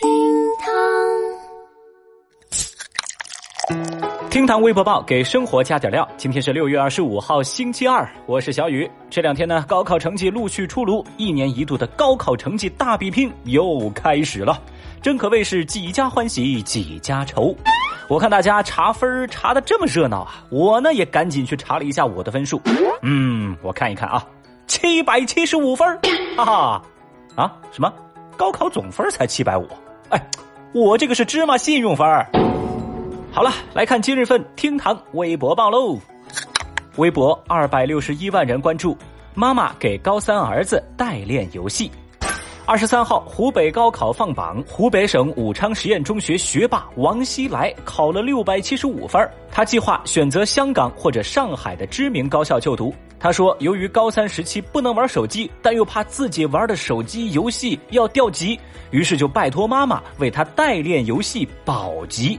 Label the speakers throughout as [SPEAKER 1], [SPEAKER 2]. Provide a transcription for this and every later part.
[SPEAKER 1] 厅堂厅堂微博报给生活加点料。今天是六月二十五号，星期二，我是小雨。这两天呢，高考成绩陆续出炉，一年一度的高考成绩大比拼又开始了，真可谓是几家欢喜几家愁。我看大家查分查的这么热闹啊，我呢也赶紧去查了一下我的分数。嗯，我看一看啊，七百七十五分，哈哈，啊什么？高考总分才七百五？哎，我这个是芝麻信用分儿。好了，来看今日份厅堂微博报喽。微博二百六十一万人关注，妈妈给高三儿子代练游戏。二十三号，湖北高考放榜，湖北省武昌实验中学学霸王希来考了六百七十五分，他计划选择香港或者上海的知名高校就读。他说：“由于高三时期不能玩手机，但又怕自己玩的手机游戏要掉级，于是就拜托妈妈为他代练游戏保级。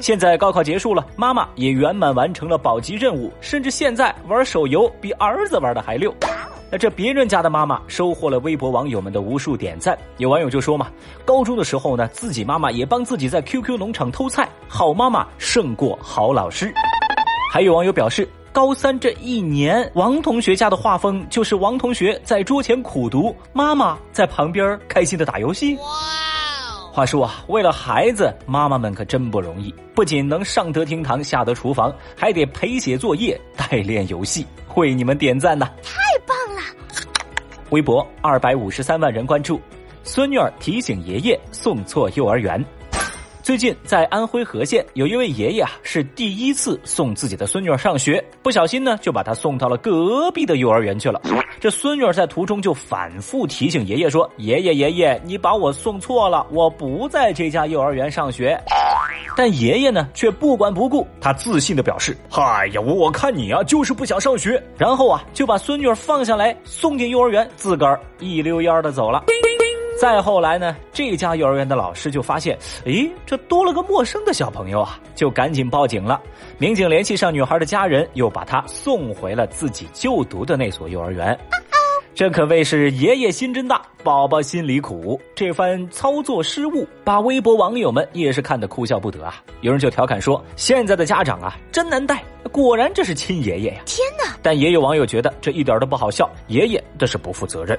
[SPEAKER 1] 现在高考结束了，妈妈也圆满完成了保级任务，甚至现在玩手游比儿子玩的还溜。那这别人家的妈妈收获了微博网友们的无数点赞。有网友就说嘛：高中的时候呢，自己妈妈也帮自己在 QQ 农场偷菜，好妈妈胜过好老师。还有网友表示。”高三这一年，王同学家的画风就是王同学在桌前苦读，妈妈在旁边开心的打游戏。哇！话说啊，为了孩子，妈妈们可真不容易，不仅能上得厅堂，下得厨房，还得陪写作业、代练游戏，为你们点赞呢！
[SPEAKER 2] 太！
[SPEAKER 1] 微博二百五十三万人关注，孙女儿提醒爷爷送错幼儿园。最近在安徽和县，有一位爷爷啊，是第一次送自己的孙女儿上学，不小心呢就把她送到了隔壁的幼儿园去了。这孙女儿在途中就反复提醒爷爷说：“爷爷爷爷，你把我送错了，我不在这家幼儿园上学。”但爷爷呢却不管不顾，他自信的表示：“嗨呀，我看你啊就是不想上学。”然后啊就把孙女儿放下来送进幼儿园，自个儿一溜烟的走了。再后来呢，这家幼儿园的老师就发现，诶，这多了个陌生的小朋友啊，就赶紧报警了。民警联系上女孩的家人，又把她送回了自己就读的那所幼儿园。这可谓是爷爷心真大，宝宝心里苦。这番操作失误，把微博网友们也是看得哭笑不得啊。有人就调侃说：“现在的家长啊，真难带，果然这是亲爷爷呀！”
[SPEAKER 2] 天哪！
[SPEAKER 1] 但也有网友觉得这一点都不好笑，爷爷这是不负责任。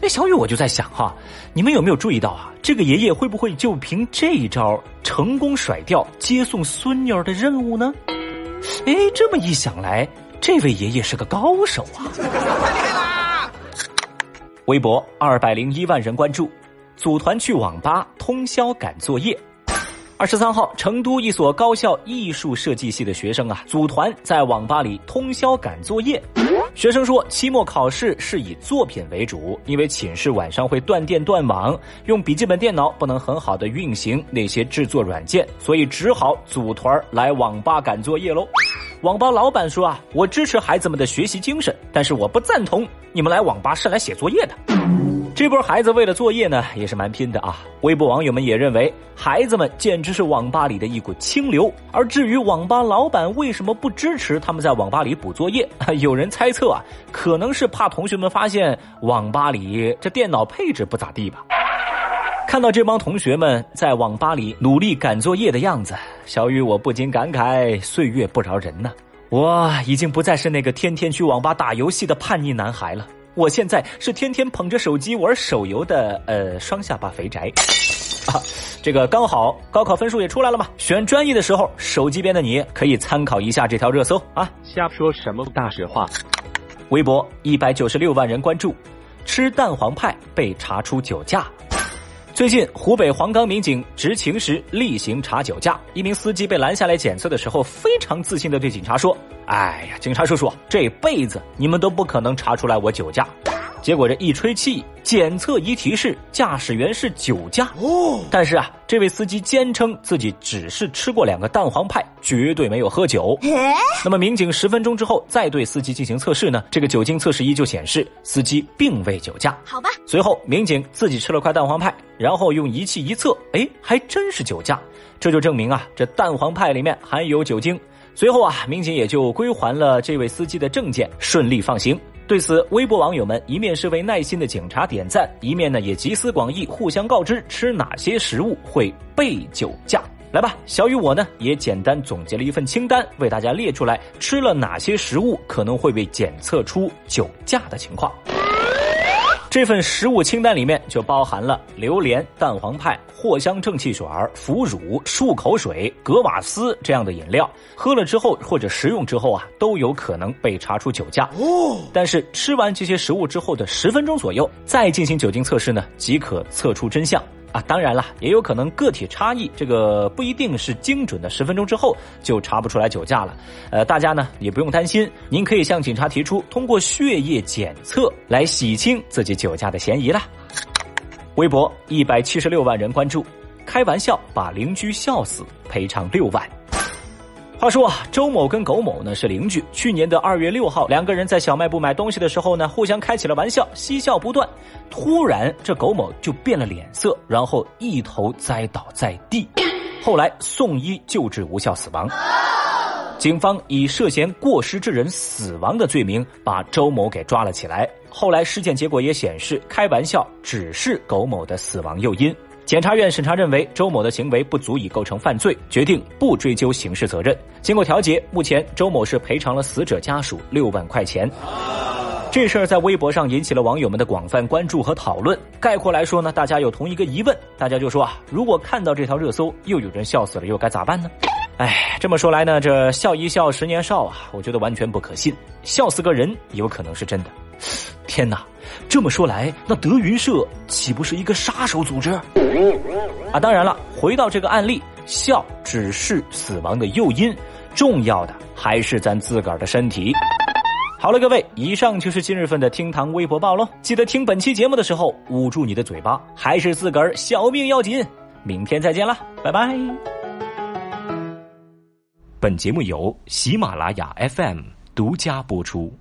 [SPEAKER 1] 哎，小雨，我就在想哈，你们有没有注意到啊？这个爷爷会不会就凭这一招成功甩掉接送孙女儿的任务呢？哎，这么一想来，这位爷爷是个高手啊！微博二百零一万人关注，组团去网吧通宵赶作业。二十三号，成都一所高校艺术设计系的学生啊，组团在网吧里通宵赶作业。学生说，期末考试是以作品为主，因为寝室晚上会断电断网，用笔记本电脑不能很好的运行那些制作软件，所以只好组团来网吧赶作业喽。网吧老板说啊，我支持孩子们的学习精神，但是我不赞同你们来网吧是来写作业的。这波孩子为了作业呢，也是蛮拼的啊！微博网友们也认为，孩子们简直是网吧里的一股清流。而至于网吧老板为什么不支持他们在网吧里补作业，有人猜测啊，可能是怕同学们发现网吧里这电脑配置不咋地吧。看到这帮同学们在网吧里努力赶作业的样子，小雨我不禁感慨：岁月不饶人呐！我已经不再是那个天天去网吧打游戏的叛逆男孩了。我现在是天天捧着手机玩手游的呃双下巴肥宅，啊，这个刚好高考分数也出来了嘛，选专业的时候，手机边的你可以参考一下这条热搜啊。
[SPEAKER 3] 瞎说什么大实话？
[SPEAKER 1] 微博一百九十六万人关注，吃蛋黄派被查出酒驾。最近，湖北黄冈民警执勤时例行查酒驾，一名司机被拦下来检测的时候，非常自信的对警察说：“哎呀，警察叔叔，这辈子你们都不可能查出来我酒驾。”结果这一吹气，检测仪提示驾驶员是酒驾。哦，但是啊，这位司机坚称自己只是吃过两个蛋黄派，绝对没有喝酒。那么民警十分钟之后再对司机进行测试呢，这个酒精测试仪就显示司机并未酒驾。
[SPEAKER 2] 好吧。
[SPEAKER 1] 随后民警自己吃了块蛋黄派，然后用仪器一测，哎，还真是酒驾。这就证明啊，这蛋黄派里面含有酒精。随后啊，民警也就归还了这位司机的证件，顺利放行。对此，微博网友们一面是为耐心的警察点赞，一面呢也集思广益，互相告知吃哪些食物会被酒驾。来吧，小雨我呢也简单总结了一份清单，为大家列出来吃了哪些食物可能会被检测出酒驾的情况。这份食物清单里面就包含了榴莲、蛋黄派、藿香正气水、腐乳、漱口水、格瓦斯这样的饮料，喝了之后或者食用之后啊，都有可能被查出酒驾。哦，但是吃完这些食物之后的十分钟左右再进行酒精测试呢，即可测出真相。啊，当然了，也有可能个体差异，这个不一定是精准的十分钟之后就查不出来酒驾了。呃，大家呢也不用担心，您可以向警察提出通过血液检测来洗清自己酒驾的嫌疑了。微博一百七十六万人关注，开玩笑把邻居笑死，赔偿六万。话说啊，周某跟苟某呢是邻居。去年的二月六号，两个人在小卖部买东西的时候呢，互相开起了玩笑，嬉笑不断。突然，这苟某就变了脸色，然后一头栽倒在地，后来送医救治无效死亡。警方以涉嫌过失致人死亡的罪名把周某给抓了起来。后来尸检结果也显示，开玩笑只是苟某的死亡诱因。检察院审查认为周某的行为不足以构成犯罪，决定不追究刑事责任。经过调解，目前周某是赔偿了死者家属六万块钱。这事儿在微博上引起了网友们的广泛关注和讨论。概括来说呢，大家有同一个疑问，大家就说啊，如果看到这条热搜，又有人笑死了，又该咋办呢？哎，这么说来呢，这笑一笑十年少啊，我觉得完全不可信。笑死个人有可能是真的。天哪！这么说来，那德云社岂不是一个杀手组织？啊，当然了，回到这个案例，笑只是死亡的诱因，重要的还是咱自个儿的身体。好了，各位，以上就是今日份的厅堂微博报喽。记得听本期节目的时候，捂住你的嘴巴，还是自个儿小命要紧。明天再见了，拜拜。本节目由喜马拉雅 FM 独家播出。